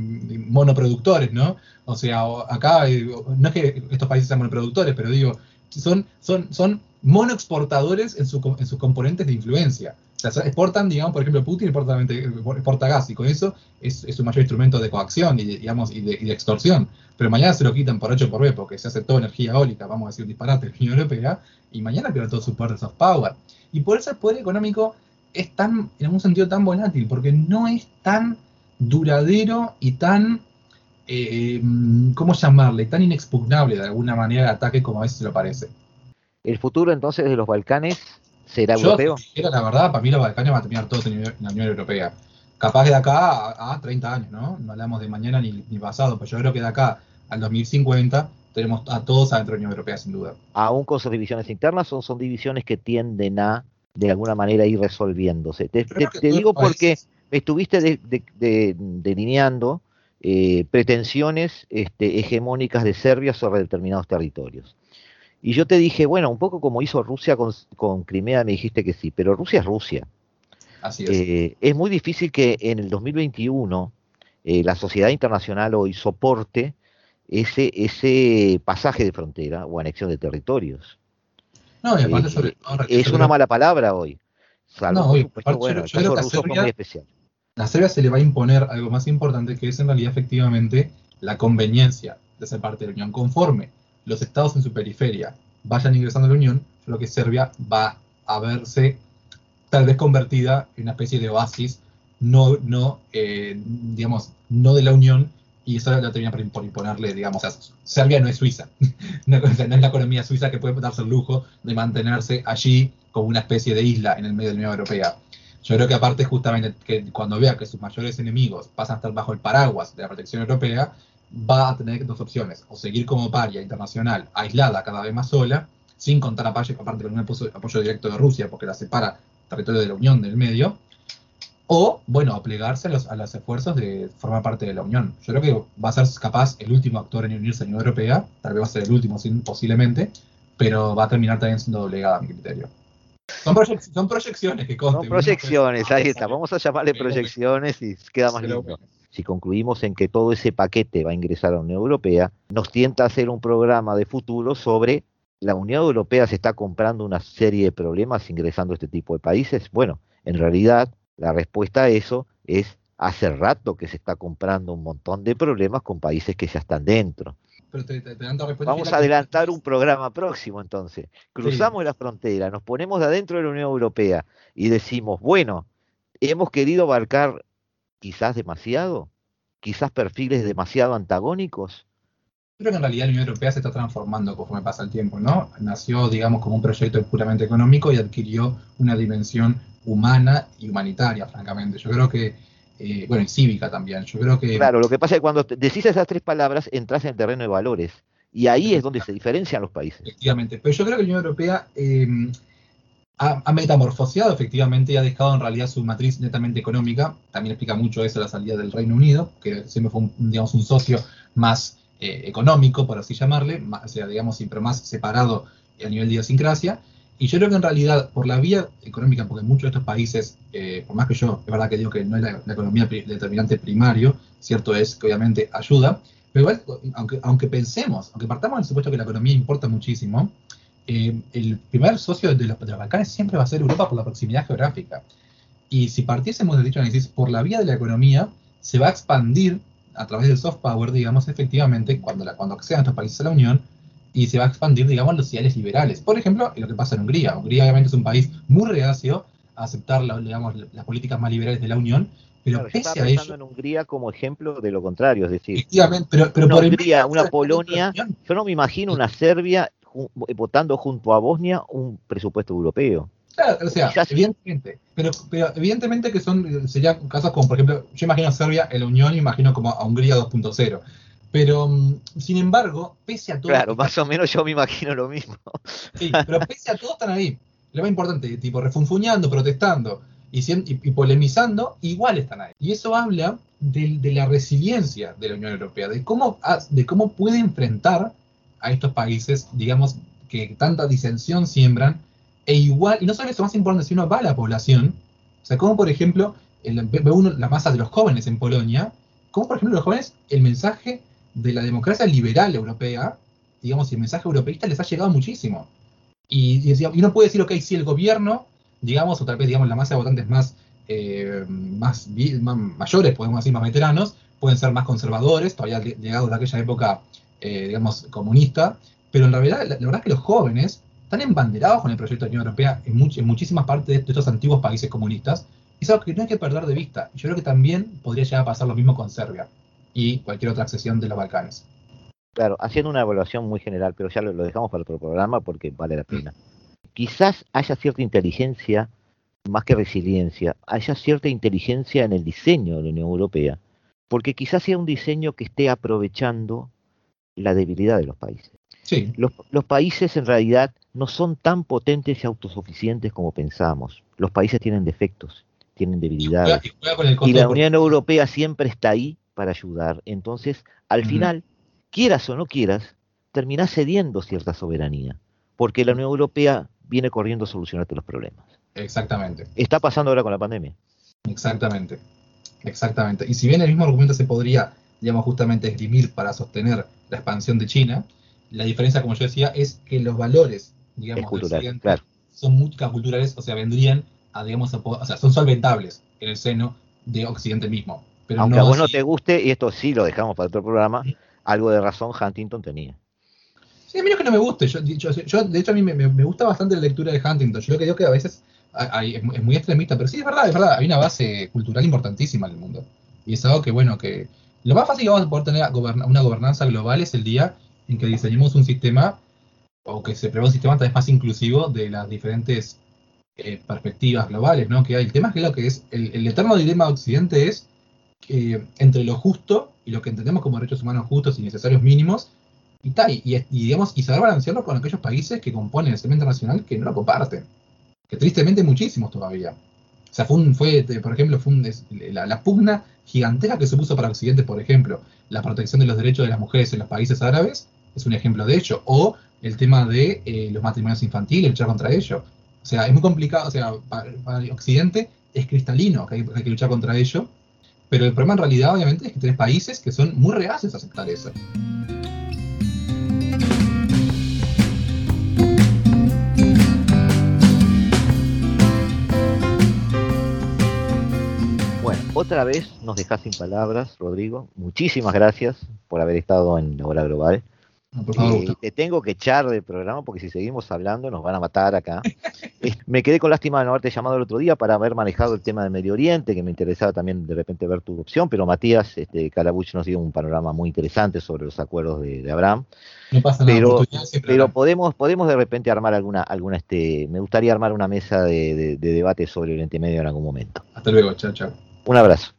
S3: monoproductores, ¿no? O sea, acá, eh, no es que estos países sean monoproductores, pero digo, son, son, son monoexportadores en, su, en sus componentes de influencia. Exportan, digamos, por ejemplo, Putin exporta, exporta gas y con eso es, su mayor instrumento de coacción y, digamos, y, de, extorsión. Pero mañana se lo quitan por 8 por B porque se hace toda energía eólica, vamos a decir disparate, la Unión Europea, y mañana pierde todo su poder de soft power. Y por eso el poder económico es tan, en un sentido tan volátil, porque no es tan duradero y tan, eh, ¿cómo llamarle? Tan inexpugnable de alguna manera el ataque como a veces se lo parece.
S1: ¿El futuro entonces de los Balcanes será europeo?
S3: Yo, la verdad, para mí los Balcanes van a terminar todos en la Unión Europea. Capaz de acá a, 30 años, ¿no? No hablamos de mañana ni, ni pasado, pero yo creo que de acá al 2050 tenemos a todos adentro de la Unión Europea, sin duda.
S1: Aún con sus divisiones internas, son, son divisiones que tienden a de alguna manera ir resolviéndose. Te, digo porque estuviste delineando eh, pretensiones este, hegemónicas de Serbia sobre determinados territorios. Y yo te dije, bueno, un poco como hizo Rusia con, Crimea, me dijiste que sí, pero Rusia es Rusia.
S3: Así es.
S1: Eh, es muy difícil que en el 2021 eh, la sociedad internacional hoy soporte ese, ese pasaje de frontera o anexión de territorios.
S3: No, y aparte sobre
S1: Es una mala palabra hoy.
S3: no, hoy, bueno, yo, creo que a Serbia, a Serbia se le va a imponer algo más importante que es en realidad efectivamente la conveniencia de ser parte de la Unión. Conforme los estados en su periferia vayan ingresando a la Unión, creo que Serbia va a verse tal vez convertida en una especie de oasis, no, no eh, digamos, no de la Unión, y eso lo termina por imponerle, digamos, Serbia no es Suiza, [laughs] no, es la economía suiza que puede darse el lujo de mantenerse allí como una especie de isla en el medio de la Unión Europea. Yo creo que aparte justamente que cuando vea que sus mayores enemigos pasan a estar bajo el paraguas de la protección europea, va a tener dos opciones, o seguir como paria internacional, aislada, cada vez más sola, sin contar aparte con un apoyo, apoyo directo de Rusia, porque la separa territorio de la Unión del medio, o, bueno, plegarse a los, a los esfuerzos de formar parte de la Unión. Yo creo que va a ser capaz el último actor en unirse a la Unión Europea, tal vez va a ser el último posiblemente, pero va a terminar también siendo doblegada a mi criterio. Son, proyecciones que consten.
S1: Son proyecciones, ahí está. Vamos a llamarle proyecciones y queda más lindo. Si concluimos en que todo ese paquete va a ingresar a la Unión Europea, nos tienta a hacer un programa de futuro sobre la Unión Europea se está comprando una serie de problemas ingresando a este tipo de países. Bueno, en realidad la respuesta a eso es hace rato que se está comprando un montón de problemas con países que ya están dentro. Vamos a adelantar un programa próximo entonces. Cruzamos la frontera, nos ponemos de adentro de la Unión Europea y decimos, bueno, hemos querido abarcar quizás demasiado, quizás perfiles demasiado antagónicos.
S3: Creo que en realidad la Unión Europea se está transformando conforme pasa el tiempo, ¿no? Nació, digamos, como un proyecto puramente económico y adquirió una dimensión humana y humanitaria, francamente. Yo creo que eh, bueno, y cívica también. Yo creo que...
S1: Claro, lo que pasa es que cuando decís esas tres palabras, entras en el terreno de valores. Y ahí es donde se diferencian los países.
S3: Efectivamente. Pero yo creo que la Unión Europea eh, ha, metamorfoseado efectivamente y ha dejado en realidad su matriz netamente económica. También explica mucho eso la salida del Reino Unido, que siempre fue un, digamos, un socio más eh, económico, por así llamarle, o sea, digamos, siempre más separado a nivel de idiosincrasia. Y yo creo que en realidad, por la vía económica, porque muchos de estos países, eh, por más que yo, es verdad que digo que no es la, economía determinante primario, cierto es que obviamente ayuda, pero igual, aunque, aunque pensemos, aunque partamos del supuesto que la economía importa muchísimo, eh, el primer socio de los, de los, Balcanes siempre va a ser Europa por la proximidad geográfica. Y si partiésemos de dicho análisis, por la vía de la economía, se va a expandir a través del soft power, digamos, efectivamente, cuando, la, cuando accedan estos países a la Unión, y se va a expandir, digamos, los ideales liberales. Por ejemplo, lo que pasa en Hungría. Hungría obviamente es un país muy reacio a aceptar, digamos, las políticas más liberales de la Unión, pero pese a ello...
S1: en Hungría como ejemplo de lo contrario, es decir,
S3: efectivamente, pero, pero
S1: una por Hungría, una [laughs] Polonia, yo no me imagino una Serbia votando junto a Bosnia un presupuesto europeo.
S3: Claro, o sea, evidentemente, pero, pero evidentemente que son, serían casos como, por ejemplo, yo imagino a Serbia en la Unión, imagino como a Hungría 2.0. Pero, mm, sin embargo, pese a todo.
S1: Claro, más o menos yo me imagino lo mismo. [laughs]
S3: Sí, pero pese a todo están ahí. Lo más importante, tipo, refunfuñando, protestando y, y, polemizando, igual están ahí. Y eso habla de, de, la resiliencia de la Unión Europea, de cómo, de cómo puede enfrentar a estos países, digamos, que tanta disensión siembran, e igual, y no solo eso, más importante, si uno va a la población, o sea, como por ejemplo, ve uno la masa de los jóvenes en Polonia, como por ejemplo los jóvenes, el mensaje de la democracia liberal europea, digamos, el mensaje europeísta les ha llegado muchísimo. Y, uno puede decir, ok, si el gobierno, digamos, o tal vez, digamos, la masa de votantes más, eh, más, mayores, podemos decir, más veteranos, pueden ser más conservadores, todavía llegados de aquella época, eh, digamos, comunista, pero en realidad, la, verdad es que los jóvenes están embanderados con el proyecto de la Unión Europea en, en muchísimas partes de, estos antiguos países comunistas, y es algo que no hay que perder de vista. Yo creo que también podría llegar a pasar lo mismo con Serbia y cualquier otra accesión de los Balcanes.
S1: Claro, haciendo una evaluación muy general, pero ya lo, dejamos para otro programa porque vale la pena. Quizás haya cierta inteligencia, más que resiliencia, haya cierta inteligencia en el diseño de la Unión Europea, porque quizás sea un diseño que esté aprovechando la debilidad de los países.
S3: Sí.
S1: Los, los, países en realidad no son tan potentes y autosuficientes como pensamos. Los países tienen defectos, tienen debilidades. y la Unión Europea siempre está ahí para ayudar. Entonces, al final, quieras o no quieras, terminás cediendo cierta soberanía, porque la Unión Europea viene corriendo a solucionarte los problemas.
S3: Exactamente.
S1: Está pasando ahora con la pandemia.
S3: Exactamente. Exactamente. Y si bien el mismo argumento se podría, digamos, justamente esgrimir para sostener la expansión de China, la diferencia, como yo decía, es que los valores, digamos,
S1: cultural,
S3: son multiculturales, o sea, vendrían a, digamos, o sea, son solventables en el seno de Occidente mismo.
S1: Aunque a vos no te guste, y esto sí lo dejamos para otro programa, algo de razón Huntington tenía.
S3: Sí, a mí no es que no me guste. Yo, de hecho, a mí me, gusta bastante la lectura de Huntington. Yo lo que digo que a veces es, muy extremista, pero sí, es verdad, es verdad. Hay una base cultural importantísima en el mundo. Y es algo que, bueno, que lo más fácil que vamos a poder tener una gobernanza global es el día en que diseñemos un sistema o que se prevé un sistema tal vez más inclusivo de las diferentes eh, perspectivas globales, ¿no? Que. El tema es que lo que es, el, el eterno dilema de Occidente es eh, entre lo justo y lo que entendemos como derechos humanos justos y necesarios mínimos, y, tal, y, digamos, y saber balancearlo con aquellos países que componen el sistema internacional que no lo comparten. Que tristemente muchísimos todavía. sea, fue, fue por ejemplo, fue la, pugna gigantesca que se puso para Occidente, por ejemplo, la protección de los derechos de las mujeres en los países árabes, es un ejemplo de ello. O el tema de eh, los matrimonios infantiles, luchar contra ello. O sea, es muy complicado, o sea, para, Occidente es cristalino que hay, que luchar contra ello, pero el problema en realidad obviamente es que tenés países que son muy reacios a aceptar eso.
S1: Otra vez nos dejas sin palabras, Rodrigo. Muchísimas gracias por haber estado en la hora global. Eh, te tengo que echar del programa porque si seguimos hablando nos van a matar acá. Eh, me quedé con lástima de no haberte llamado el otro día para haber manejado el tema del Medio Oriente, que me interesaba también de repente ver tu opción, pero Matías este, Calabuch nos dio un panorama muy interesante sobre los acuerdos de, Abraham.
S3: No pasa
S1: nada, pero, pero podemos, podemos de repente armar alguna, alguna este, me gustaría armar una mesa de, de debate sobre Oriente Medio en algún momento.
S3: Hasta luego, chao, chao.
S1: Un abrazo.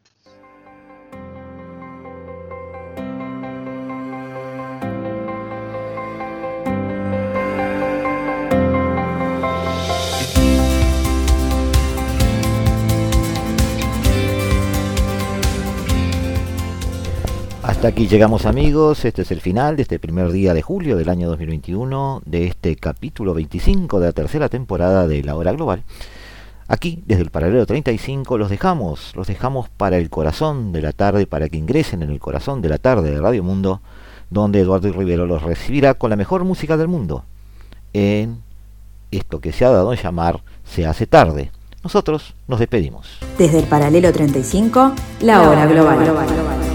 S1: Hasta aquí llegamos amigos, este es el final de este primer día de julio del año 2021, de este capítulo 25 de la tercera temporada de La Hora Global. Aquí, desde el paralelo 35, los dejamos, los dejamos para el corazón de la tarde, para que ingresen en el corazón de la tarde de Radio Mundo, donde Eduardo Rivero los recibirá con la mejor música del mundo, en esto que se ha dado a llamar Se hace tarde. Nosotros nos despedimos.
S5: Desde el paralelo 35, La Hora Global.